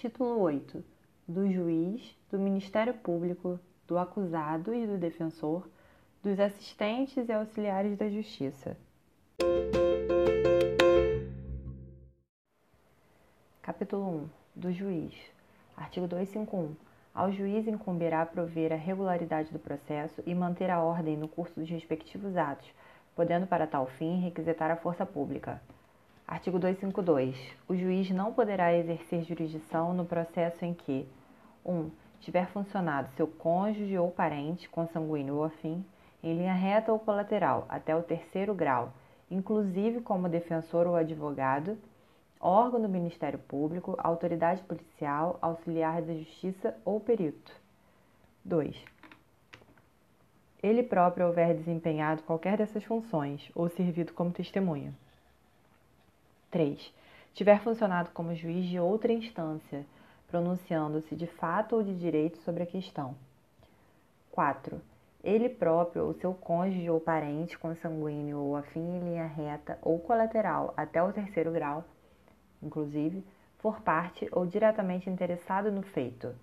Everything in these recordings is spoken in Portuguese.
Título 8. Do juiz, do Ministério Público, do acusado e do defensor, dos assistentes e auxiliares da Justiça. Capítulo 1. Do juiz. Artigo 251. Ao juiz incumbirá prover a regularidade do processo e manter a ordem no curso dos respectivos atos, podendo para tal fim requisitar a força pública. Artigo 252. O juiz não poderá exercer jurisdição no processo em que 1. Um, tiver funcionado seu cônjuge ou parente, consanguíneo ou afim, em linha reta ou colateral, até o terceiro grau, inclusive como defensor ou advogado, órgão do Ministério Público, autoridade policial, auxiliar da Justiça ou perito. 2. Ele próprio houver desempenhado qualquer dessas funções ou servido como testemunha. 3. Tiver funcionado como juiz de outra instância, pronunciando-se de fato ou de direito sobre a questão. 4. Ele próprio ou seu cônjuge ou parente consanguíneo ou afim em linha reta ou colateral até o terceiro grau, inclusive, for parte ou diretamente interessado no feito.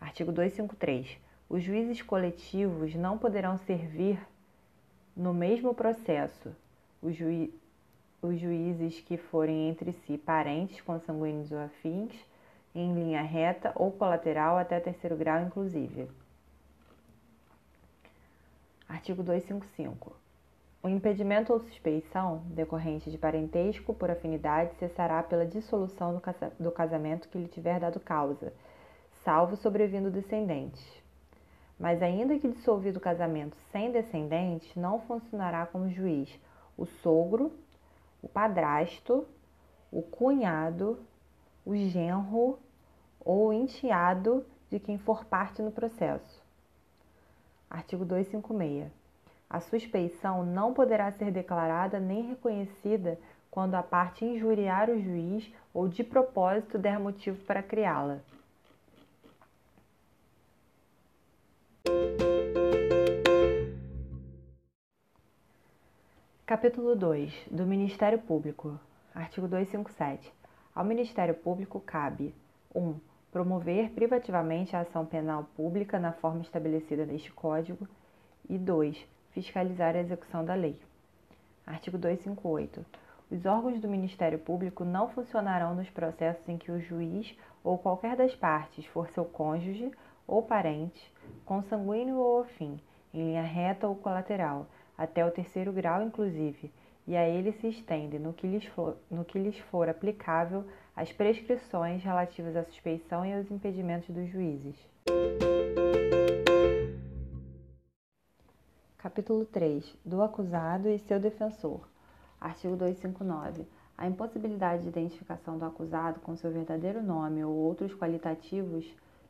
Artigo 253. Os juízes coletivos não poderão servir no mesmo processo. Os, juí os juízes que forem entre si parentes consanguíneos ou afins, em linha reta ou colateral até terceiro grau, inclusive. Artigo 255. O impedimento ou suspeição decorrente de parentesco por afinidade cessará pela dissolução do casamento que lhe tiver dado causa, salvo sobrevindo descendentes. Mas, ainda que dissolvido o casamento sem descendentes, não funcionará como juiz o sogro o padrasto, o cunhado, o genro ou o enteado de quem for parte no processo. Artigo 256. A suspeição não poderá ser declarada nem reconhecida quando a parte injuriar o juiz ou de propósito der motivo para criá-la. Capítulo 2 do Ministério Público. Artigo 257. Ao Ministério Público cabe 1. Um, promover privativamente a ação penal pública na forma estabelecida neste Código e 2. Fiscalizar a execução da lei. Artigo 258. Os órgãos do Ministério Público não funcionarão nos processos em que o juiz ou qualquer das partes for seu cônjuge ou parente, consanguíneo ou afim, em linha reta ou colateral, até o terceiro grau, inclusive, e a ele se estende, no que lhes for, no que lhes for aplicável, as prescrições relativas à suspeição e aos impedimentos dos juízes. Capítulo 3 do acusado e seu defensor. Artigo 259. A impossibilidade de identificação do acusado com seu verdadeiro nome ou outros qualitativos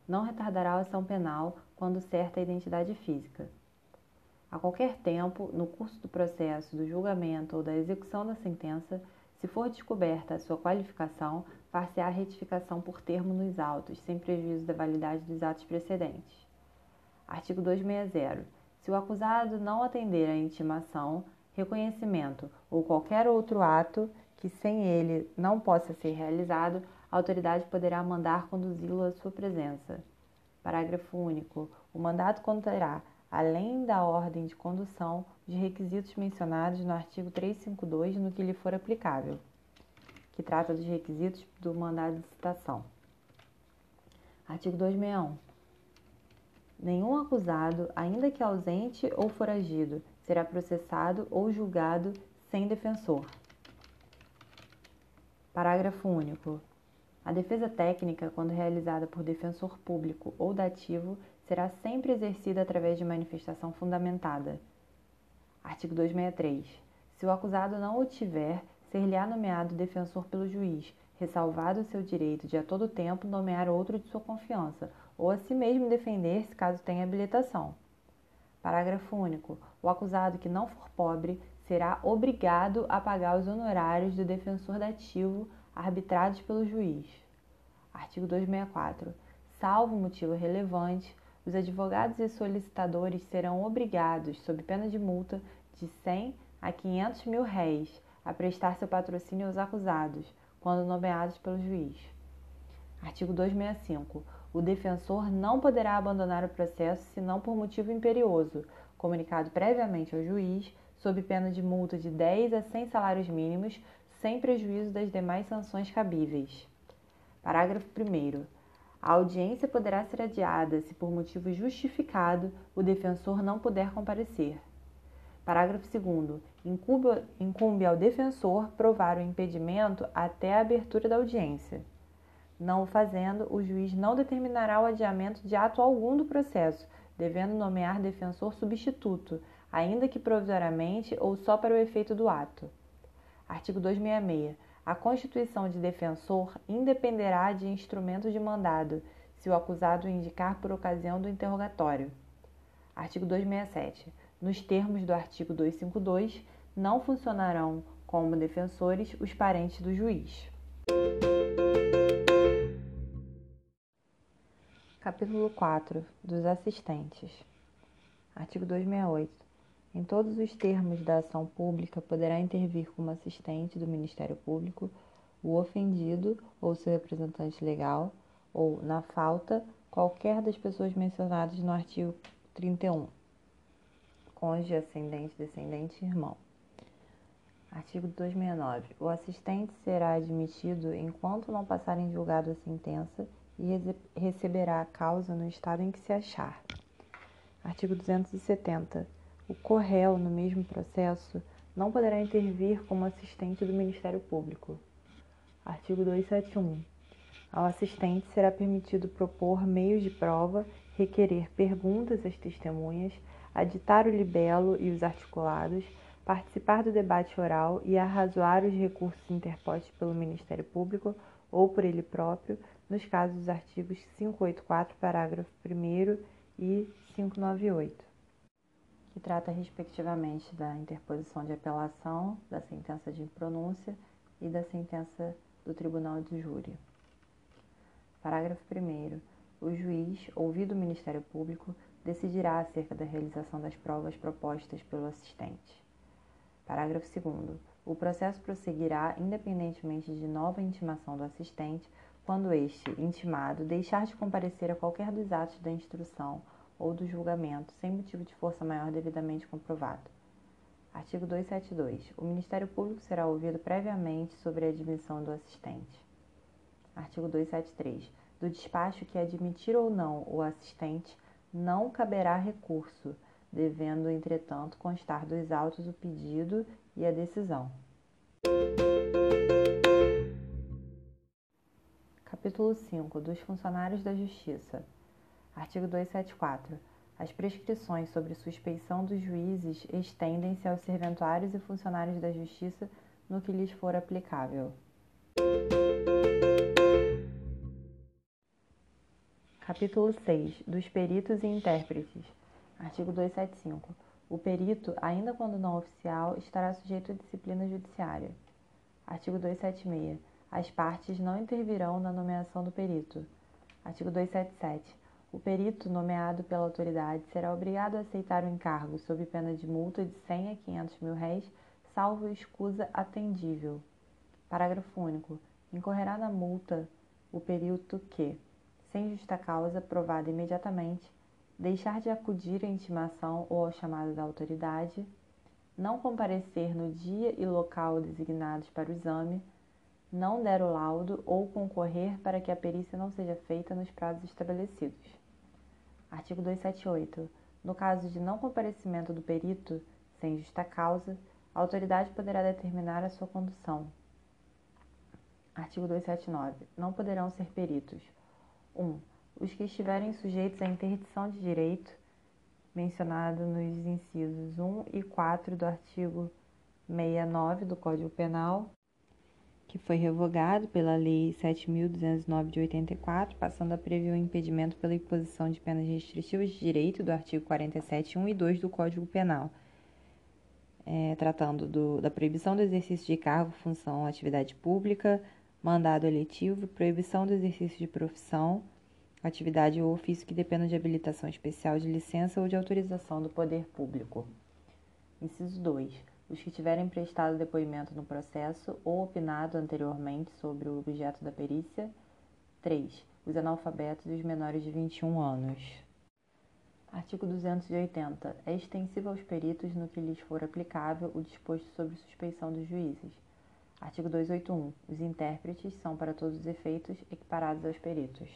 não retardará a ação penal quando certa a identidade física. A qualquer tempo, no curso do processo, do julgamento ou da execução da sentença, se for descoberta a sua qualificação, far-se-á retificação por termo nos autos, sem prejuízo da validade dos atos precedentes. Artigo 260. Se o acusado não atender à intimação, reconhecimento ou qualquer outro ato que sem ele não possa ser realizado, a autoridade poderá mandar conduzi-lo à sua presença. Parágrafo único. O mandato conterá além da ordem de condução, os requisitos mencionados no artigo 352 no que lhe for aplicável, que trata dos requisitos do mandado de citação. Artigo 261. Nenhum acusado, ainda que ausente ou foragido, será processado ou julgado sem defensor. Parágrafo único. A defesa técnica, quando realizada por defensor público ou dativo, será sempre exercida através de manifestação fundamentada. Artigo 263. Se o acusado não o tiver, ser-lhe-á nomeado defensor pelo juiz, ressalvado o seu direito de a todo tempo nomear outro de sua confiança, ou a si mesmo defender-se caso tenha habilitação. Parágrafo único. O acusado que não for pobre será obrigado a pagar os honorários do defensor dativo arbitrados pelo juiz. Artigo 264. Salvo motivo relevante, os advogados e solicitadores serão obrigados, sob pena de multa de 100 a 500 mil réis, a prestar seu patrocínio aos acusados, quando nomeados pelo juiz. Artigo 265. O defensor não poderá abandonar o processo senão por motivo imperioso, comunicado previamente ao juiz, sob pena de multa de 10 a 100 salários mínimos, sem prejuízo das demais sanções cabíveis. Parágrafo 1. A audiência poderá ser adiada se, por motivo justificado, o defensor não puder comparecer. Parágrafo 2. Incumbe, incumbe ao defensor provar o impedimento até a abertura da audiência. Não o fazendo, o juiz não determinará o adiamento de ato algum do processo, devendo nomear defensor substituto, ainda que provisoriamente ou só para o efeito do ato. Artigo 266. A constituição de defensor independerá de instrumento de mandado, se o acusado indicar por ocasião do interrogatório. Artigo 267. Nos termos do artigo 252, não funcionarão como defensores os parentes do juiz. Capítulo 4 dos assistentes. Artigo 268. Em todos os termos da ação pública poderá intervir como assistente do Ministério Público o ofendido ou seu representante legal, ou, na falta, qualquer das pessoas mencionadas no artigo 31. Cônjuge, ascendente, descendente e irmão. Artigo 269. O assistente será admitido enquanto não passar em julgado a sentença e receberá a causa no estado em que se achar. Artigo 270. O corréu, no mesmo processo, não poderá intervir como assistente do Ministério Público. Artigo 271. Ao assistente será permitido propor meios de prova, requerer perguntas às testemunhas, aditar o libelo e os articulados, participar do debate oral e arrazoar os recursos interpostos pelo Ministério Público ou por ele próprio, nos casos dos artigos 584, parágrafo 1 e 598, que trata respectivamente da interposição de apelação, da sentença de pronúncia e da sentença do Tribunal de Júri. Parágrafo 1. O juiz, ouvido o Ministério Público, decidirá acerca da realização das provas propostas pelo assistente. Parágrafo 2. O processo prosseguirá independentemente de nova intimação do assistente quando este, intimado, deixar de comparecer a qualquer dos atos da instrução ou do julgamento sem motivo de força maior devidamente comprovado. Artigo 272. O Ministério Público será ouvido previamente sobre a admissão do assistente. Artigo 273. Do despacho que admitir ou não o assistente, não caberá recurso, devendo, entretanto, constar dos autos o pedido e a decisão. Capítulo 5 dos funcionários da Justiça. Artigo 274. As prescrições sobre suspeição dos juízes estendem-se aos serventuários e funcionários da Justiça no que lhes for aplicável. Capítulo 6 dos peritos e intérpretes. Artigo 275. O perito, ainda quando não oficial, estará sujeito à disciplina judiciária. Artigo 276 as partes não intervirão na nomeação do perito. Artigo 277. O perito nomeado pela autoridade será obrigado a aceitar o encargo sob pena de multa de 100 a 500 mil réis, salvo escusa atendível. Parágrafo único. Incorrerá na multa o perito que, sem justa causa provada imediatamente, deixar de acudir à intimação ou ao chamado da autoridade, não comparecer no dia e local designados para o exame, não der o laudo ou concorrer para que a perícia não seja feita nos prazos estabelecidos. Artigo 278. No caso de não comparecimento do perito, sem justa causa, a autoridade poderá determinar a sua condução. Artigo 279. Não poderão ser peritos: 1. os que estiverem sujeitos à interdição de direito, mencionado nos incisos 1 e 4 do artigo 69 do Código Penal, que foi revogado pela Lei 7.209 de 84, passando a prever o impedimento pela imposição de penas restritivas de direito do artigo 47, 1 e 2 do Código Penal, é, tratando do, da proibição do exercício de cargo, função, atividade pública, mandado eletivo, proibição do exercício de profissão, atividade ou ofício que dependam de habilitação especial de licença ou de autorização do poder público. Inciso 2 os que tiverem prestado depoimento no processo ou opinado anteriormente sobre o objeto da perícia. 3. Os analfabetos e os menores de 21 anos. Artigo 280. É extensivo aos peritos no que lhes for aplicável o disposto sobre suspeição dos juízes. Artigo 281. Os intérpretes são, para todos os efeitos, equiparados aos peritos.